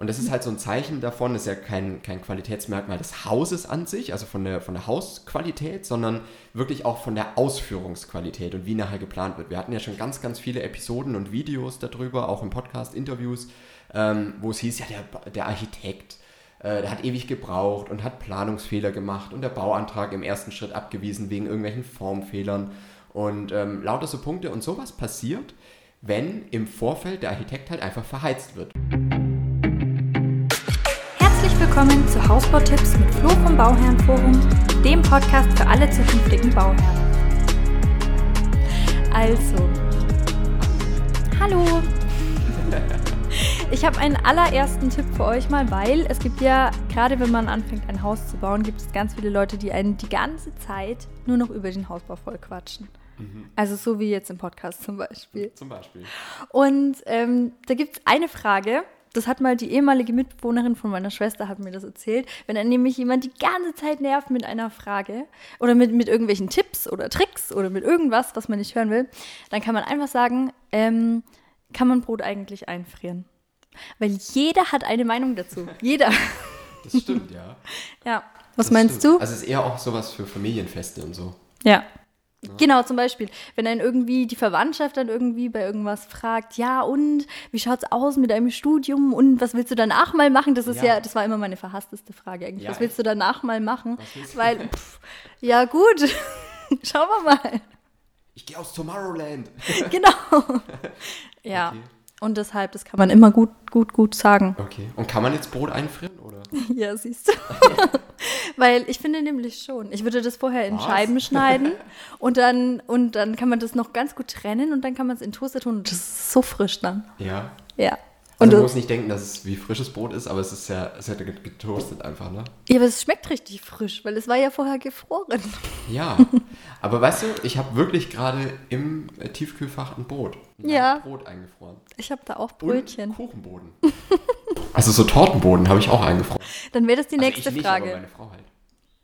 Und das ist halt so ein Zeichen davon, das ist ja kein, kein Qualitätsmerkmal des Hauses an sich, also von der, von der Hausqualität, sondern wirklich auch von der Ausführungsqualität und wie nachher geplant wird. Wir hatten ja schon ganz, ganz viele Episoden und Videos darüber, auch im Podcast, Interviews, ähm, wo es hieß, ja, der, der Architekt, äh, der hat ewig gebraucht und hat Planungsfehler gemacht und der Bauantrag im ersten Schritt abgewiesen wegen irgendwelchen Formfehlern und ähm, lauter so Punkte. Und sowas passiert, wenn im Vorfeld der Architekt halt einfach verheizt wird. Willkommen zu Hausbautipps mit Flo vom Bauherrenforum, dem Podcast für alle zukünftigen Bauherren. Also, hallo. Ich habe einen allerersten Tipp für euch mal, weil es gibt ja, gerade wenn man anfängt, ein Haus zu bauen, gibt es ganz viele Leute, die einen die ganze Zeit nur noch über den Hausbau voll quatschen. Mhm. Also so wie jetzt im Podcast zum Beispiel. Zum Beispiel. Und ähm, da gibt es eine Frage, das hat mal die ehemalige Mitbewohnerin von meiner Schwester hat mir das erzählt. Wenn dann nämlich jemand die ganze Zeit nervt mit einer Frage oder mit, mit irgendwelchen Tipps oder Tricks oder mit irgendwas, was man nicht hören will, dann kann man einfach sagen, ähm, kann man Brot eigentlich einfrieren? Weil jeder hat eine Meinung dazu. Jeder. Das stimmt, ja. Ja. Was das meinst stimmt. du? Also es ist eher auch sowas für Familienfeste und so. Ja. Genau, zum Beispiel, wenn dann irgendwie die Verwandtschaft dann irgendwie bei irgendwas fragt, ja und wie schaut's aus mit deinem Studium und was willst du danach mal machen? Das ist ja, ja das war immer meine verhassteste Frage eigentlich. Ja, was willst du danach mal machen? Weil, pff, ja gut, schauen wir mal. Ich gehe aus Tomorrowland. genau. ja. Okay. Und deshalb, das kann man immer gut, gut, gut sagen. Okay. Und kann man jetzt Brot einfrieren, oder? ja, siehst du. Weil ich finde nämlich schon. Ich würde das vorher in Was? Scheiben schneiden und dann, und dann kann man das noch ganz gut trennen und dann kann man es in Toaster tun und das ist so frisch dann. Ja. Ja. Also man muss nicht denken, dass es wie frisches Brot ist, aber es ist ja, es ist ja getoastet einfach, ne? Ja, aber es schmeckt richtig frisch, weil es war ja vorher gefroren. Ja, aber weißt du, ich habe wirklich gerade im äh, Tiefkühlfach ein Brot. Ein ja. Brot eingefroren. Ich habe da auch Brötchen. Und Kuchenboden. also so Tortenboden habe ich auch eingefroren. Dann wäre das die also nächste ich nicht, Frage. Halt.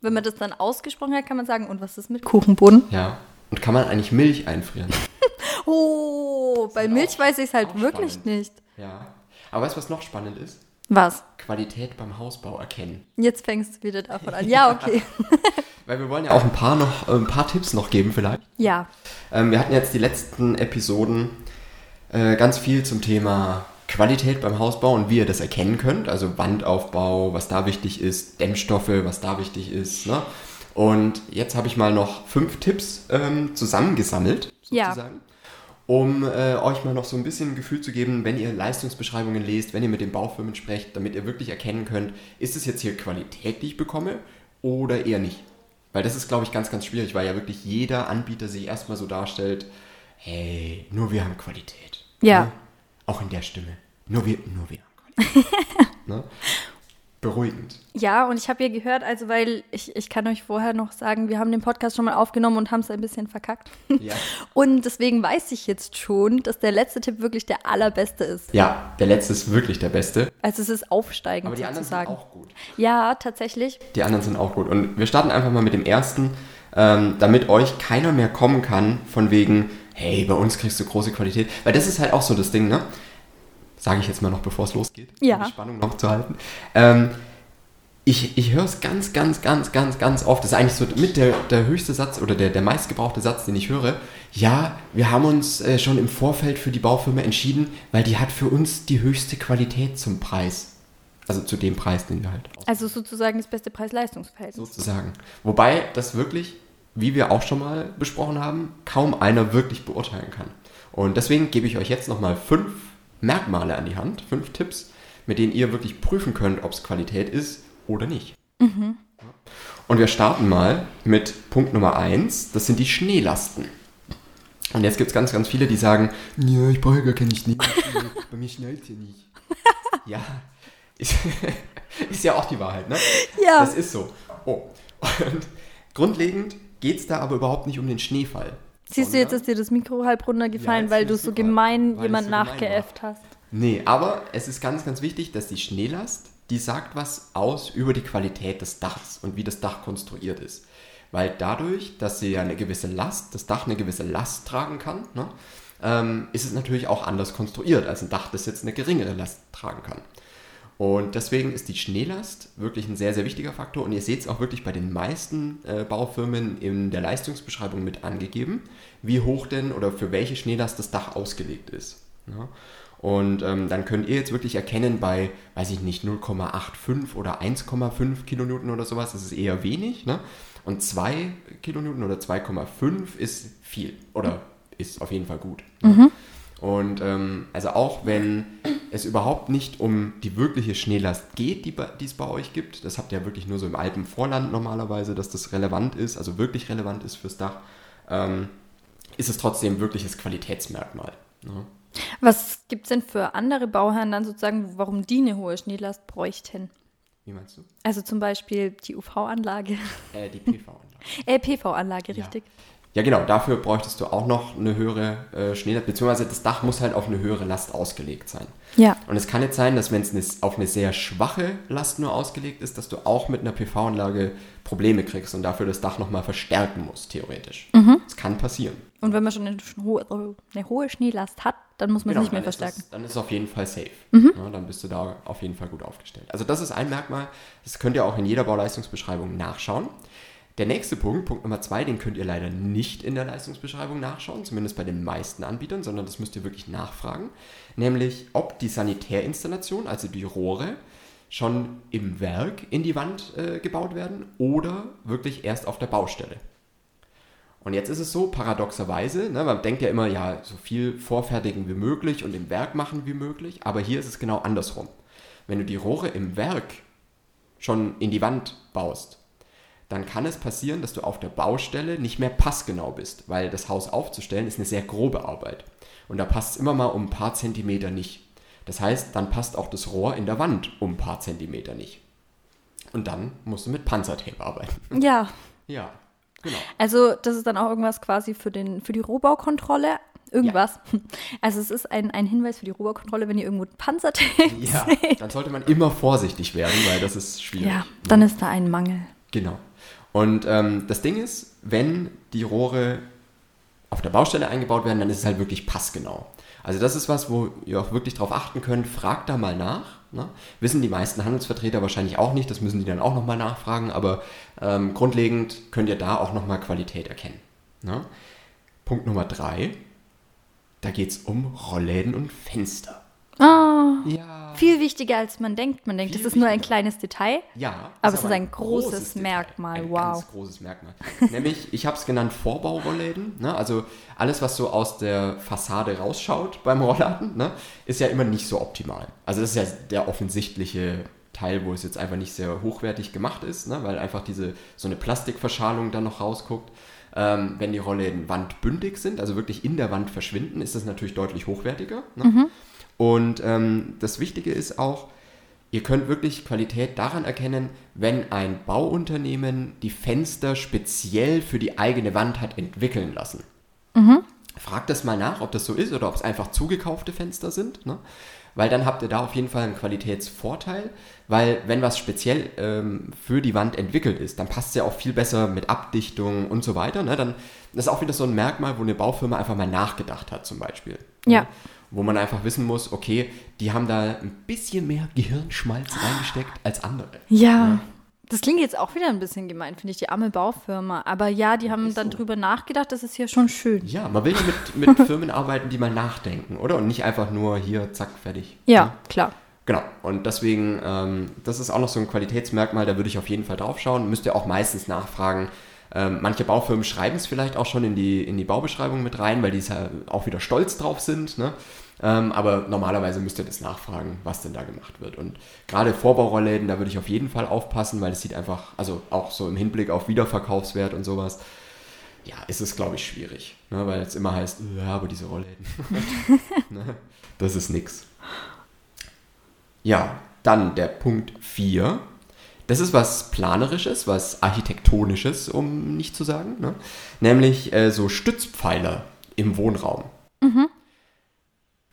Wenn man das dann ausgesprochen hat, kann man sagen, und was ist mit Kuchenboden? Ja. Und kann man eigentlich Milch einfrieren? oh, bei Milch auch, weiß ich es halt wirklich spannend. nicht. Ja. Aber weißt du, was noch spannend ist? Was? Qualität beim Hausbau erkennen. Jetzt fängst du wieder davon an. Ja, okay. Weil wir wollen ja auch ein paar, noch, äh, ein paar Tipps noch geben vielleicht. Ja. Ähm, wir hatten jetzt die letzten Episoden äh, ganz viel zum Thema Qualität beim Hausbau und wie ihr das erkennen könnt. Also Wandaufbau, was da wichtig ist, Dämmstoffe, was da wichtig ist. Ne? Und jetzt habe ich mal noch fünf Tipps ähm, zusammengesammelt, sozusagen. Ja um äh, euch mal noch so ein bisschen ein Gefühl zu geben, wenn ihr Leistungsbeschreibungen lest, wenn ihr mit den Baufirmen sprecht, damit ihr wirklich erkennen könnt, ist es jetzt hier Qualität, die ich bekomme oder eher nicht. Weil das ist, glaube ich, ganz, ganz schwierig, weil ja wirklich jeder Anbieter sich erstmal so darstellt, hey, nur wir haben Qualität. Ja. Ne? Auch in der Stimme. Nur wir, nur wir ne? beruhigend. Ja, und ich habe ja gehört, also weil ich, ich kann euch vorher noch sagen, wir haben den Podcast schon mal aufgenommen und haben es ein bisschen verkackt. Ja. Und deswegen weiß ich jetzt schon, dass der letzte Tipp wirklich der allerbeste ist. Ja, der letzte ist wirklich der beste. Also es ist aufsteigend Aber die sozusagen. anderen sind auch gut. Ja, tatsächlich. Die anderen sind auch gut. Und wir starten einfach mal mit dem ersten, ähm, damit euch keiner mehr kommen kann von wegen, hey, bei uns kriegst du große Qualität. Weil das ist halt auch so das Ding, ne? Sage ich jetzt mal noch, bevor es losgeht, ja. um die Spannung noch zu halten. Ähm, ich, ich höre es ganz, ganz, ganz, ganz, ganz oft. Das ist eigentlich so mit der, der höchste Satz oder der, der meistgebrauchte Satz, den ich höre. Ja, wir haben uns äh, schon im Vorfeld für die Baufirma entschieden, weil die hat für uns die höchste Qualität zum Preis. Also zu dem Preis, den wir halt. Also sozusagen das beste Preis-Leistungsverhältnis. Sozusagen. Wobei das wirklich, wie wir auch schon mal besprochen haben, kaum einer wirklich beurteilen kann. Und deswegen gebe ich euch jetzt nochmal fünf Merkmale an die Hand, fünf Tipps, mit denen ihr wirklich prüfen könnt, ob es Qualität ist oder nicht. Mhm. Und wir starten mal mit Punkt Nummer eins, das sind die Schneelasten. Und jetzt gibt es ganz, ganz viele, die sagen, ja, ich brauche gar keine Schneelasten, bei mir schneit hier nicht. ja, ist, ist, ja auch die Wahrheit, ne? Ja. Das ist so. Oh. Und grundlegend geht es da aber überhaupt nicht um den Schneefall. Siehst du, jetzt ist dir das Mikro halb runtergefallen, ja, weil du so gemein jemand so nachgeäfft hast. Nee, aber es ist ganz, ganz wichtig, dass die Schneelast, die sagt was aus über die Qualität des Dachs und wie das Dach konstruiert ist. Weil dadurch, dass sie ja eine gewisse Last, das Dach eine gewisse Last tragen kann, ne, ähm, ist es natürlich auch anders konstruiert als ein Dach, das jetzt eine geringere Last tragen kann. Und deswegen ist die Schneelast wirklich ein sehr, sehr wichtiger Faktor. Und ihr seht es auch wirklich bei den meisten äh, Baufirmen in der Leistungsbeschreibung mit angegeben, wie hoch denn oder für welche Schneelast das Dach ausgelegt ist. Ja? Und ähm, dann könnt ihr jetzt wirklich erkennen, bei, weiß ich nicht, 0,85 oder 1,5 Kilonewton oder sowas, das ist eher wenig. Ne? Und 2 Kilonewton oder 2,5 ist viel oder ist auf jeden Fall gut. Mhm. Und ähm, also auch wenn es überhaupt nicht um die wirkliche Schneelast geht, die, die es bei euch gibt, das habt ihr ja wirklich nur so im Alpenvorland normalerweise, dass das relevant ist, also wirklich relevant ist fürs Dach, ähm, ist es trotzdem wirkliches Qualitätsmerkmal. Ne? Was gibt es denn für andere Bauherren dann sozusagen, warum die eine hohe Schneelast bräuchten? Wie meinst du? Also zum Beispiel die UV-Anlage. Äh, die PV-Anlage. äh, PV-Anlage, richtig. Ja. Ja, genau, dafür bräuchtest du auch noch eine höhere äh, Schneelast, beziehungsweise das Dach muss halt auf eine höhere Last ausgelegt sein. Ja. Und es kann jetzt sein, dass wenn es auf eine sehr schwache Last nur ausgelegt ist, dass du auch mit einer PV-Anlage Probleme kriegst und dafür das Dach nochmal verstärken musst, theoretisch. Mhm. Das kann passieren. Und wenn man schon eine hohe, eine hohe Schneelast hat, dann muss man genau, es nicht mehr verstärken. Das, dann ist es auf jeden Fall safe. Mhm. Ja, dann bist du da auf jeden Fall gut aufgestellt. Also das ist ein Merkmal, das könnt ihr auch in jeder Bauleistungsbeschreibung nachschauen. Der nächste Punkt, Punkt Nummer zwei, den könnt ihr leider nicht in der Leistungsbeschreibung nachschauen, zumindest bei den meisten Anbietern, sondern das müsst ihr wirklich nachfragen. Nämlich, ob die Sanitärinstallation, also die Rohre, schon im Werk in die Wand äh, gebaut werden oder wirklich erst auf der Baustelle. Und jetzt ist es so, paradoxerweise, ne, man denkt ja immer, ja, so viel vorfertigen wie möglich und im Werk machen wie möglich, aber hier ist es genau andersrum. Wenn du die Rohre im Werk schon in die Wand baust, dann kann es passieren, dass du auf der Baustelle nicht mehr passgenau bist, weil das Haus aufzustellen ist eine sehr grobe Arbeit. Und da passt es immer mal um ein paar Zentimeter nicht. Das heißt, dann passt auch das Rohr in der Wand um ein paar Zentimeter nicht. Und dann musst du mit Panzertape arbeiten. Ja. Ja, genau. Also das ist dann auch irgendwas quasi für, den, für die Rohbaukontrolle. Irgendwas. Ja. Also es ist ein, ein Hinweis für die Rohbaukontrolle, wenn ihr irgendwo Panzertape Ja, dann sollte man immer vorsichtig werden, weil das ist schwierig. Ja, dann ist da ein Mangel. Genau. Und ähm, das Ding ist, wenn die Rohre auf der Baustelle eingebaut werden, dann ist es halt wirklich passgenau. Also das ist was, wo ihr auch wirklich darauf achten könnt. Fragt da mal nach. Ne? Wissen die meisten Handelsvertreter wahrscheinlich auch nicht. Das müssen die dann auch nochmal nachfragen. Aber ähm, grundlegend könnt ihr da auch nochmal Qualität erkennen. Ne? Punkt Nummer drei. Da geht es um Rollläden und Fenster. Oh, ja. Viel wichtiger, als man denkt. Man denkt, es ist nur ein kleines Detail. Ja. Aber es ist ein großes, großes Merkmal. Ein wow. Ganz großes Merkmal. Nämlich, ich habe es genannt Vorbaurollläden. Ne? Also alles, was so aus der Fassade rausschaut beim Rollladen, ne? ist ja immer nicht so optimal. Also das ist ja der offensichtliche Teil, wo es jetzt einfach nicht sehr hochwertig gemacht ist, ne? weil einfach diese so eine Plastikverschalung dann noch rausguckt. Ähm, wenn die Rollläden wandbündig sind, also wirklich in der Wand verschwinden, ist das natürlich deutlich hochwertiger. Ne? Mhm. Und ähm, das Wichtige ist auch, ihr könnt wirklich Qualität daran erkennen, wenn ein Bauunternehmen die Fenster speziell für die eigene Wand hat entwickeln lassen. Mhm. Fragt das mal nach, ob das so ist oder ob es einfach zugekaufte Fenster sind. Ne? Weil dann habt ihr da auf jeden Fall einen Qualitätsvorteil, weil wenn was speziell ähm, für die Wand entwickelt ist, dann passt es ja auch viel besser mit Abdichtung und so weiter. Ne? Dann das ist auch wieder so ein Merkmal, wo eine Baufirma einfach mal nachgedacht hat zum Beispiel. Ja. Ne? Wo man einfach wissen muss, okay, die haben da ein bisschen mehr Gehirnschmalz reingesteckt als andere. Ja. ja. Das klingt jetzt auch wieder ein bisschen gemein, finde ich, die arme Baufirma. Aber ja, die haben dann so. drüber nachgedacht, das ist hier schon schön. Ja, man will ja mit, mit Firmen arbeiten, die mal nachdenken, oder? Und nicht einfach nur hier, zack, fertig. Ja, ja. klar. Genau, und deswegen, ähm, das ist auch noch so ein Qualitätsmerkmal, da würde ich auf jeden Fall drauf schauen. Müsst ihr auch meistens nachfragen, ähm, manche Baufirmen schreiben es vielleicht auch schon in die, in die Baubeschreibung mit rein, weil die ja auch wieder stolz drauf sind. Ne? Ähm, aber normalerweise müsst ihr das nachfragen, was denn da gemacht wird. Und gerade Vorbaurollläden, da würde ich auf jeden Fall aufpassen, weil es sieht einfach, also auch so im Hinblick auf Wiederverkaufswert und sowas, ja, ist es, glaube ich, schwierig. Ne? Weil es immer heißt, ja, aber diese Rollläden, ne? das ist nix. Ja, dann der Punkt 4 das ist was Planerisches, was Architektonisches, um nicht zu sagen. Ne? Nämlich äh, so Stützpfeiler im Wohnraum. Mhm.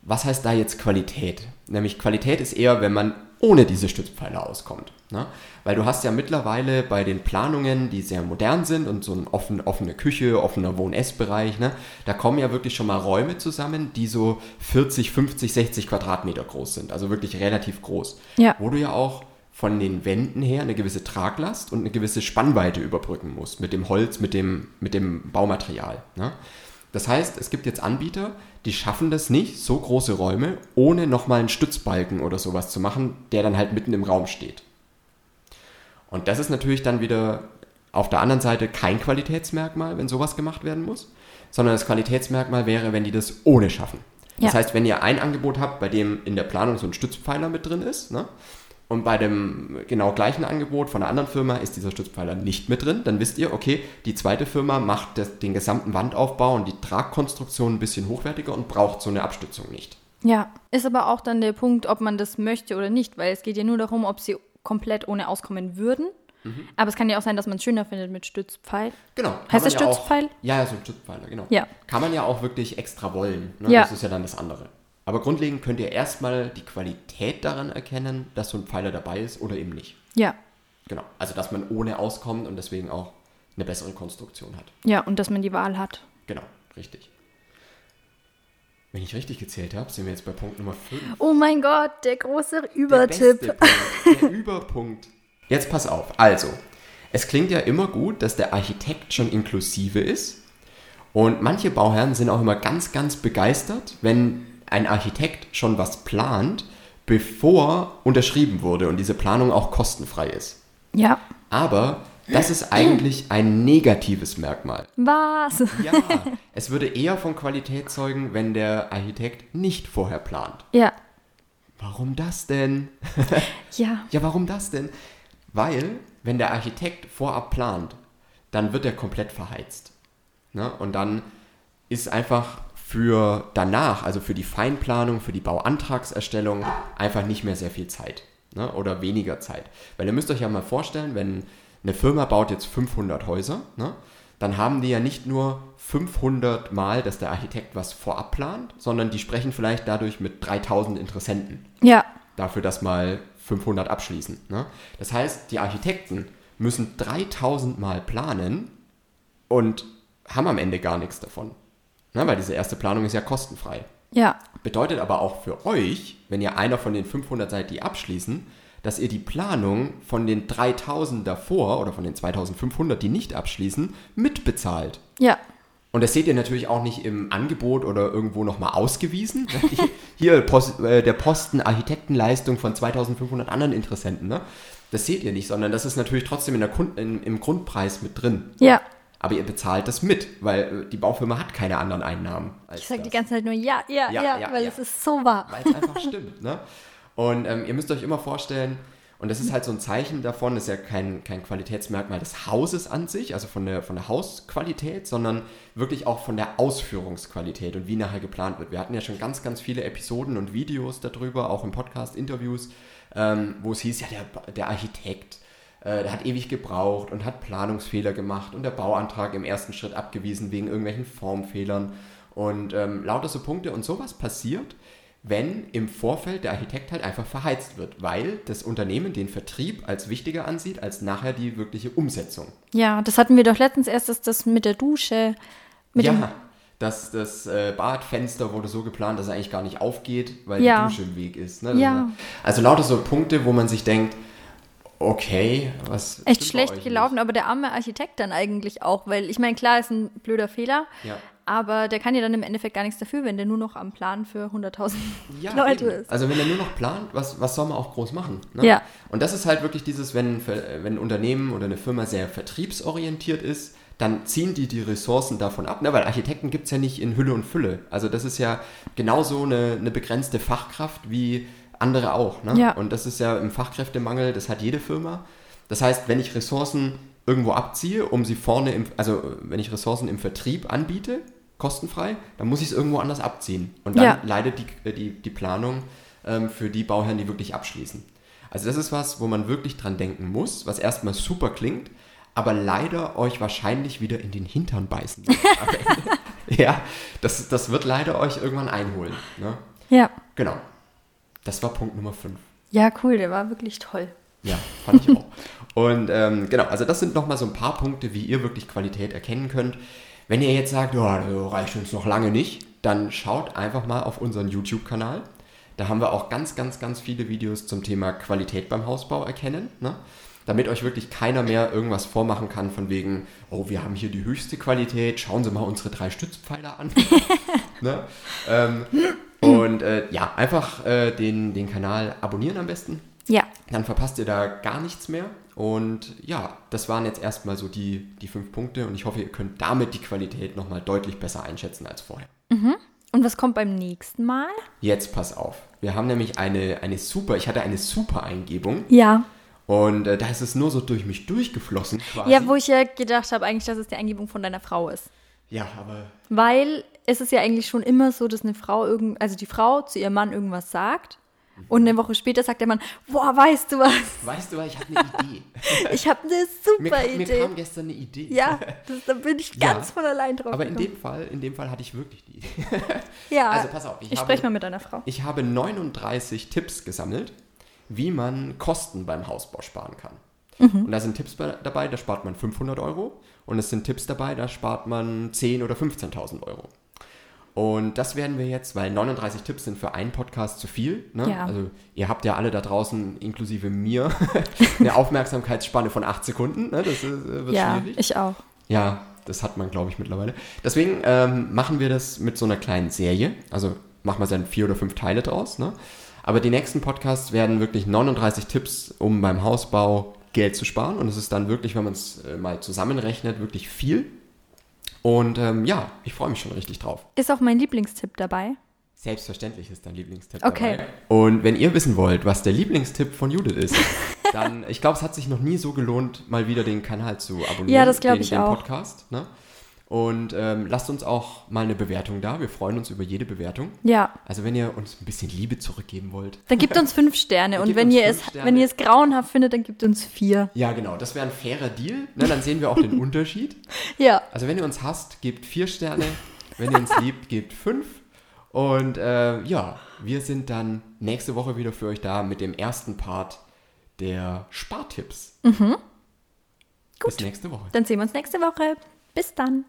Was heißt da jetzt Qualität? Nämlich Qualität ist eher, wenn man ohne diese Stützpfeiler auskommt. Ne? Weil du hast ja mittlerweile bei den Planungen, die sehr modern sind und so eine offen, offene Küche, offener Wohn-Ess-Bereich, ne? da kommen ja wirklich schon mal Räume zusammen, die so 40, 50, 60 Quadratmeter groß sind. Also wirklich relativ groß. Ja. Wo du ja auch von den Wänden her eine gewisse Traglast und eine gewisse Spannweite überbrücken musst mit dem Holz, mit dem, mit dem Baumaterial. Ne? Das heißt, es gibt jetzt Anbieter, die schaffen das nicht, so große Räume, ohne nochmal einen Stützbalken oder sowas zu machen, der dann halt mitten im Raum steht. Und das ist natürlich dann wieder auf der anderen Seite kein Qualitätsmerkmal, wenn sowas gemacht werden muss, sondern das Qualitätsmerkmal wäre, wenn die das ohne schaffen. Das Ja. heißt, wenn ihr ein Angebot habt, bei dem in der Planung so ein Stützpfeiler mit drin ist, ne? Und bei dem genau gleichen Angebot von einer anderen Firma ist dieser Stützpfeiler nicht mit drin, dann wisst ihr, okay, die zweite Firma macht das, den gesamten Wandaufbau und die Tragkonstruktion ein bisschen hochwertiger und braucht so eine Abstützung nicht. Ja, ist aber auch dann der Punkt, ob man das möchte oder nicht, weil es geht ja nur darum, ob sie komplett ohne auskommen würden. Mhm. Aber es kann ja auch sein, dass man es schöner findet mit Stützpfeil. Genau. Heißt das ja auch- Stützpfeil? Ja, ja, so ein Stützpfeiler, genau. Ja. Kann man ja auch wirklich extra wollen. Ne? Ja. Das ist ja dann das andere. Aber grundlegend könnt ihr erstmal die Qualität daran erkennen, dass so ein Pfeiler dabei ist oder eben nicht. Ja, Genau. Also, dass man ohne auskommt und deswegen auch eine bessere Konstruktion hat. ja, und dass man die Wahl hat. Genau, richtig. Wenn ich richtig gezählt habe, sind wir jetzt bei Punkt Nummer 5. Oh mein Gott, der große Der Übertipp. beste Punkt, der Überpunkt. Jetzt pass auf. Also, es klingt ja immer gut, dass der Architekt schon inklusive ist. Und manche Bauherren sind auch immer ganz, ganz begeistert, wenn ein Architekt schon was plant, bevor unterschrieben wurde und diese Planung auch kostenfrei ist. Ja. Aber das ist eigentlich ein negatives Merkmal. Was? Ja, es würde eher von Qualität zeugen, wenn der Architekt nicht vorher plant. Ja. Warum das denn? Ja. Ja, warum das denn? Weil, wenn der Architekt vorab plant, dann wird er komplett verheizt. Ne? Und dann ist einfach für danach, also für die Feinplanung, für die Bauantragserstellung, einfach nicht mehr sehr viel Zeit. Ne? Oder weniger Zeit. Weil ihr müsst euch ja mal vorstellen, wenn eine Firma baut jetzt 500 Häuser, ne? dann haben die ja nicht nur 500 Mal, dass der Architekt was vorab plant, sondern die sprechen vielleicht dadurch mit 3000 Interessenten Ja. dafür, dass mal 500 abschließen. Ne? Das heißt, die Architekten müssen 3000 Mal planen und haben am Ende gar nichts davon. Ne? Weil diese erste Planung ist ja kostenfrei. Ja. Bedeutet aber auch für euch, wenn ihr einer von den 500 seid, die abschließen, dass ihr die Planung von den 3000 davor oder von den 2500, die nicht abschließen, mitbezahlt. Ja. Und das seht ihr natürlich auch nicht im Angebot oder irgendwo nochmal ausgewiesen. Hier Post, äh, der Posten Architektenleistung von 2500 anderen Interessenten. Ne? Das seht ihr nicht, sondern das ist natürlich trotzdem in der Grund, in, im Grundpreis mit drin. Ja. Aber ihr bezahlt das mit, weil äh, die Baufirma hat keine anderen Einnahmen. Als Ich sag die ganze Zeit nur ja, ja, Ja, ja, ja, weil ja. es ist so wahr. Weil es einfach stimmt. Ne? Und ähm, ihr müsst euch immer vorstellen, und das ist halt so ein Zeichen davon, das ist ja kein, kein Qualitätsmerkmal des Hauses an sich, also von der, von der Hausqualität, sondern wirklich auch von der Ausführungsqualität und wie nachher geplant wird. Wir hatten ja schon ganz, ganz viele Episoden und Videos darüber, auch im Podcast, Interviews, ähm, wo es hieß, ja, der, der Architekt, äh, der hat ewig gebraucht und hat Planungsfehler gemacht und der Bauantrag im ersten Schritt abgewiesen wegen irgendwelchen Formfehlern und ähm, lauter so Punkte. Und sowas passiert, wenn im Vorfeld der Architekt halt einfach verheizt wird, weil das Unternehmen den Vertrieb als wichtiger ansieht als nachher die wirkliche Umsetzung. Ja, das hatten wir doch letztens erst, dass das mit der Dusche, mit ja, das, das äh, Badfenster wurde so geplant, dass es eigentlich gar nicht aufgeht, weil Ja. die Dusche im Weg ist. Ne? Ja. Also lauter so Punkte, wo man sich denkt, okay, was echt schlecht gelaufen, aber der arme Architekt dann eigentlich auch, weil ich meine, klar, ist ein blöder Fehler, Ja. aber der kann ja dann im Endeffekt gar nichts dafür, wenn der nur noch am Plan für 100.000 Ja, Leute eben. ist. Also wenn er nur noch plant, was, was soll man auch groß machen? Ne? Ja. Und das ist halt wirklich dieses, wenn, wenn ein Unternehmen oder eine Firma sehr vertriebsorientiert ist, dann ziehen die die Ressourcen davon ab, ne? weil Architekten gibt es ja nicht in Hülle und Fülle. Also das ist ja genauso eine, eine begrenzte Fachkraft wie andere auch. Ne? Ja. Und das ist ja im Fachkräftemangel, das hat jede Firma. Das heißt, wenn ich Ressourcen irgendwo abziehe, um sie vorne, im, also wenn ich Ressourcen im Vertrieb anbiete, kostenfrei, dann muss ich es irgendwo anders abziehen. Und dann Ja. leidet die, die, die Planung ähm, für die Bauherren, die wirklich abschließen. Also das ist was, wo man wirklich dran denken muss, was erstmal super klingt, aber leider euch wahrscheinlich wieder in den Hintern beißen wird. ja, das, das wird leider euch irgendwann einholen. Ne? Ja. Genau. Das war Punkt Nummer 5. Ja, cool, der war wirklich toll. Ja, fand ich auch. Und ähm, genau, also das sind nochmal so ein paar Punkte, wie ihr wirklich Qualität erkennen könnt. Wenn ihr jetzt sagt, ja, das reicht uns noch lange nicht, dann schaut einfach mal auf unseren YouTube-Kanal. Da haben wir auch ganz, ganz, ganz viele Videos zum Thema Qualität beim Hausbau erkennen. Ne? Damit euch wirklich keiner mehr irgendwas vormachen kann von wegen, oh, wir haben hier die höchste Qualität, schauen Sie mal unsere drei Stützpfeiler an. ne? ähm, und äh, ja, einfach äh, den, den Kanal abonnieren am besten. Ja. Dann verpasst ihr da gar nichts mehr. Und ja, das waren jetzt erstmal so die, die fünf Punkte und ich hoffe, ihr könnt damit die Qualität nochmal deutlich besser einschätzen als vorher. Und was kommt beim nächsten Mal? Jetzt pass auf. Wir haben nämlich eine, eine super, ich hatte eine super Eingebung Ja. und äh, da ist es nur so durch mich durchgeflossen quasi. Ja, wo ich ja gedacht habe, eigentlich, dass es die Eingebung von deiner Frau ist. Ja, aber Weil es ist ja eigentlich schon immer so, dass eine Frau irgend, also die Frau zu ihrem Mann irgendwas sagt. Mhm. Und eine Woche später sagt der Mann, boah, weißt du was? weißt du, was, ich habe eine Idee. Ich habe eine mir, super mir Idee. kam gestern eine Idee. Ja, das, da bin ich Ja. ganz von allein drauf Aber in dem Fall, in dem Fall hatte ich wirklich die Idee. ja, Also pass auf, ich ich spreche mal mit deiner Frau. Ich habe 39 Tipps gesammelt, wie man Kosten beim Hausbau sparen kann. Und da sind Tipps bei- dabei, da spart man 500 Euro. Und es sind Tipps dabei, da spart man 10.000 oder 15.000 Euro. Und das werden wir jetzt, weil 39 Tipps sind für einen Podcast zu viel. Ne? Ja. Also ihr habt ja alle da draußen, inklusive mir, eine Aufmerksamkeitsspanne von 8 Sekunden. Ne? Das ist, äh, wird Ja, schwierig. ich auch. Ja, das hat man, glaube ich, mittlerweile. Deswegen ähm, machen wir das mit so einer kleinen Serie. Also machen wir dann vier oder fünf Teile draus. Ne? Aber die nächsten Podcasts werden wirklich 39 Tipps, um beim Hausbau Geld zu sparen. Und es ist dann wirklich, wenn man es äh, mal zusammenrechnet, wirklich viel. Und ähm, ja, ich freue mich schon richtig drauf. Ist auch mein Lieblingstipp dabei. Selbstverständlich ist dein Lieblingstipp Okay. dabei. Und wenn ihr wissen wollt, was der Lieblingstipp von Judith ist, dann, ich glaube, es hat sich noch nie so gelohnt, mal wieder den Kanal zu abonnieren. Ja, das glaub den, ich den auch. Podcast. Ne? Und ähm, lasst uns auch mal eine Bewertung da. Wir freuen uns über jede Bewertung. Ja, Also wenn ihr uns ein bisschen Liebe zurückgeben wollt. dann gibt uns fünf Sterne. Und Gebt wenn ihr, es, Sterne. wenn ihr es grauenhaft findet, dann gibt uns vier. Ja, genau, das wäre ein fairer Deal. Ne? Dann sehen wir auch den Unterschied. Ja, Also wenn ihr uns hasst, gebt vier Sterne. Wenn ihr uns liebt, gebt fünf. Und äh, ja, wir sind dann nächste Woche wieder für euch da mit dem ersten Part der Spartipps. Bis nächste Woche. dann sehen wir uns nächste Woche. Bis dann.